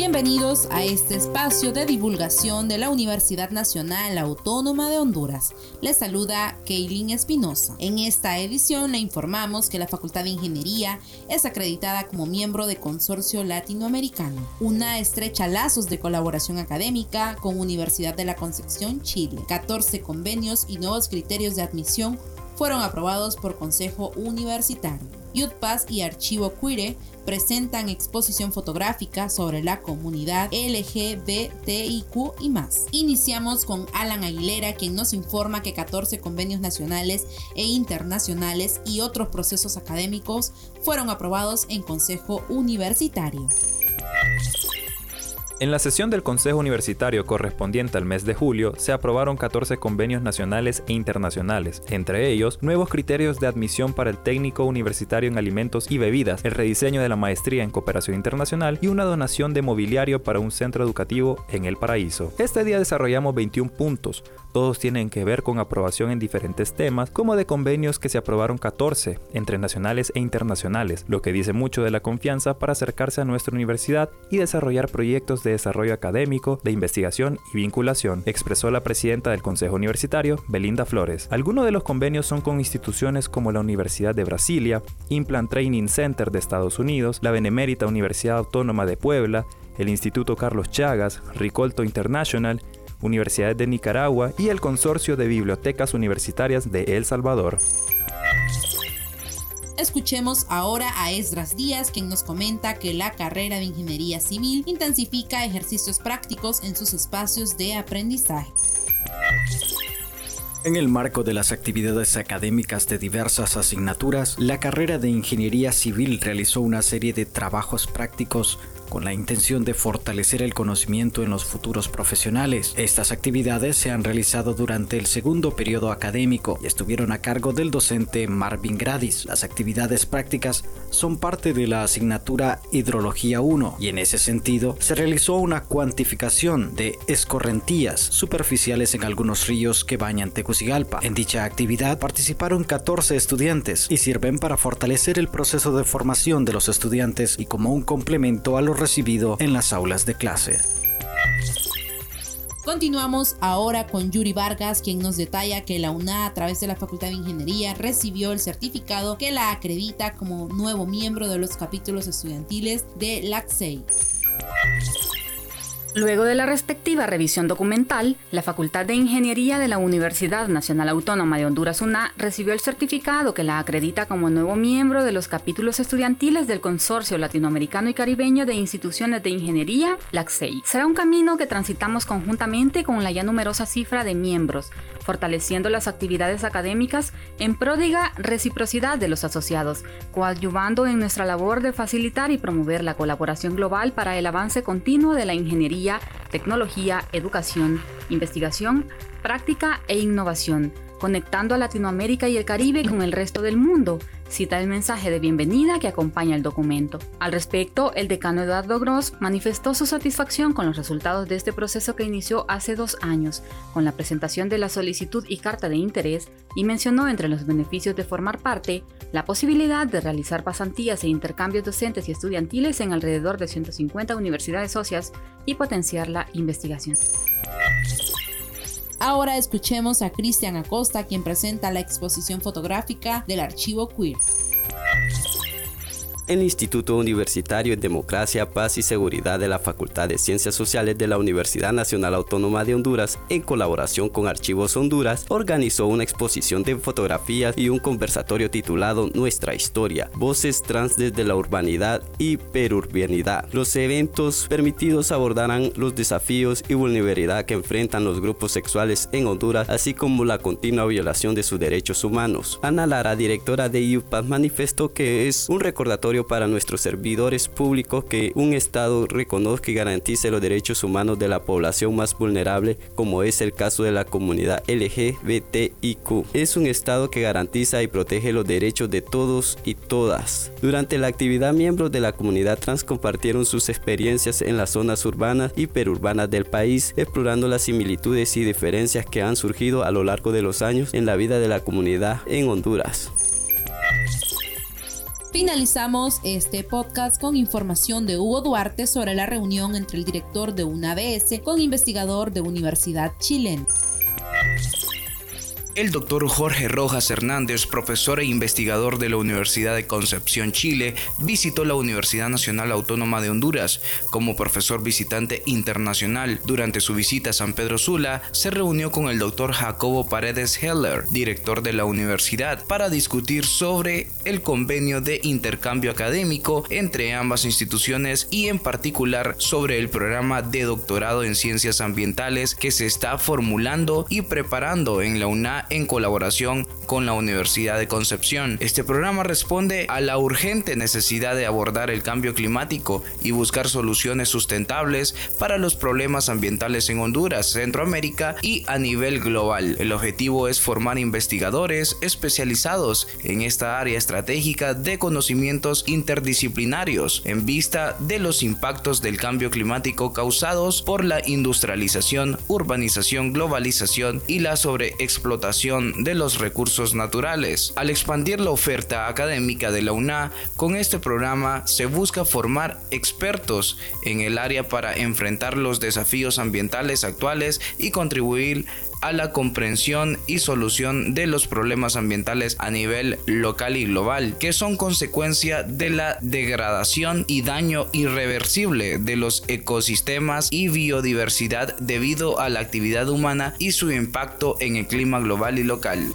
Bienvenidos a este espacio de divulgación de la Universidad Nacional Autónoma de Honduras. Les saluda Keilin Espinosa. En esta edición le informamos que la Facultad de Ingeniería es acreditada como miembro de Consorcio Latinoamericano, una estrecha lazos de colaboración académica con Universidad de la Concepción, Chile. 14 convenios y nuevos criterios de admisión fueron aprobados por Consejo Universitario. UTPAS y Archivo Quire presentan exposición fotográfica sobre la comunidad LGBTIQ y más. Iniciamos con Alan Aguilera, quien nos informa que 14 convenios nacionales e internacionales y otros procesos académicos fueron aprobados en Consejo Universitario. En la sesión del Consejo Universitario correspondiente al mes de julio se aprobaron 14 convenios nacionales e internacionales, entre ellos nuevos criterios de admisión para el técnico universitario en alimentos y bebidas, el rediseño de la maestría en cooperación internacional y una donación de mobiliario para un centro educativo en El Paraíso. Este día desarrollamos 21 puntos, todos tienen que ver con aprobación en diferentes temas, como de convenios que se aprobaron 14 entre nacionales e internacionales, lo que dice mucho de la confianza para acercarse a nuestra universidad y desarrollar proyectos de Desarrollo Académico, de Investigación y Vinculación, expresó la presidenta del Consejo Universitario, Belinda Flores. Algunos de los convenios son con instituciones como la Universidad de Brasilia, Implant Training Center de Estados Unidos, la Benemérita Universidad Autónoma de Puebla, el Instituto Carlos Chagas, Ricolto International, Universidades de Nicaragua y el Consorcio de Bibliotecas Universitarias de El Salvador. Escuchemos ahora a Esdras Díaz, quien nos comenta que la carrera de Ingeniería Civil intensifica ejercicios prácticos en sus espacios de aprendizaje. En el marco de las actividades académicas de diversas asignaturas, la carrera de Ingeniería Civil realizó una serie de trabajos prácticos con la intención de fortalecer el conocimiento en los futuros profesionales. Estas actividades se han realizado durante el segundo periodo académico y estuvieron a cargo del docente Marvin Gradis. Las actividades prácticas son parte de la asignatura Hidrología 1 y en ese sentido se realizó una cuantificación de escorrentías superficiales en algunos ríos que bañan Tegucigalpa. En dicha actividad participaron 14 estudiantes y sirven para fortalecer el proceso de formación de los estudiantes y como un complemento a los recibido en las aulas de clase. Continuamos ahora con Yuri Vargas, quien nos detalla que la UNA a través de la Facultad de Ingeniería recibió el certificado que la acredita como nuevo miembro de los capítulos estudiantiles de LACSEI. Luego de la respectiva revisión documental, la Facultad de Ingeniería de la Universidad Nacional Autónoma de Honduras UNA recibió el certificado que la acredita como nuevo miembro de los capítulos estudiantiles del Consorcio Latinoamericano y Caribeño de Instituciones de Ingeniería, LACSEI. Será un camino que transitamos conjuntamente con la ya numerosa cifra de miembros, fortaleciendo las actividades académicas en pródiga reciprocidad de los asociados, coadyuvando en nuestra labor de facilitar y promover la colaboración global para el avance continuo de la ingeniería tecnología, educación, investigación, práctica e innovación, conectando a Latinoamérica y el Caribe con el resto del mundo, cita el mensaje de bienvenida que acompaña el documento. Al respecto, el decano Eduardo Gross manifestó su satisfacción con los resultados de este proceso que inició hace dos años, con la presentación de la solicitud y carta de interés, y mencionó entre los beneficios de formar parte la posibilidad de realizar pasantías e intercambios docentes y estudiantiles en alrededor de 150 universidades socias y potenciar la investigación. Ahora escuchemos a Cristian Acosta, quien presenta la exposición fotográfica del archivo queer el Instituto Universitario de Democracia, Paz y Seguridad de la Facultad de Ciencias Sociales de la Universidad Nacional Autónoma de Honduras, en colaboración con Archivos Honduras, organizó una exposición de fotografías y un conversatorio titulado Nuestra Historia, Voces Trans desde la Urbanidad y Perurbanidad. Los eventos permitidos abordarán los desafíos y vulnerabilidad que enfrentan los grupos sexuales en Honduras, así como la continua violación de sus derechos humanos. Ana Lara, directora de IUPAS, manifestó que es un recordatorio para nuestros servidores públicos que un Estado reconozca y garantice los derechos humanos de la población más vulnerable, como es el caso de la comunidad LGBTIQ. Es un Estado que garantiza y protege los derechos de todos y todas. Durante la actividad, miembros de la comunidad trans compartieron sus experiencias en las zonas urbanas y perurbanas del país, explorando las similitudes y diferencias que han surgido a lo largo de los años en la vida de la comunidad en Honduras. Finalizamos este podcast con información de Hugo Duarte sobre la reunión entre el director de una ABS con investigador de Universidad Chilena. El doctor Jorge Rojas Hernández, profesor e investigador de la Universidad de Concepción, Chile, visitó la Universidad Nacional Autónoma de Honduras como profesor visitante internacional. Durante su visita a San Pedro Sula, se reunió con el doctor Jacobo Paredes Heller, director de la universidad, para discutir sobre el convenio de intercambio académico entre ambas instituciones y en particular sobre el programa de doctorado en ciencias ambientales que se está formulando y preparando en la UNA en colaboración con la Universidad de Concepción. Este programa responde a la urgente necesidad de abordar el cambio climático y buscar soluciones sustentables para los problemas ambientales en Honduras, Centroamérica y a nivel global. El objetivo es formar investigadores especializados en esta área estratégica de conocimientos interdisciplinarios en vista de los impactos del cambio climático causados por la industrialización, urbanización, globalización y la sobreexplotación de los naturales. Al expandir la oferta académica de la UNA, con este programa se busca formar expertos en el área para enfrentar los desafíos ambientales actuales y contribuir a la comprensión y solución de los problemas ambientales a nivel local y global, que son consecuencia de la degradación y daño irreversible de los ecosistemas y biodiversidad debido a la actividad humana y su impacto en el clima global y local.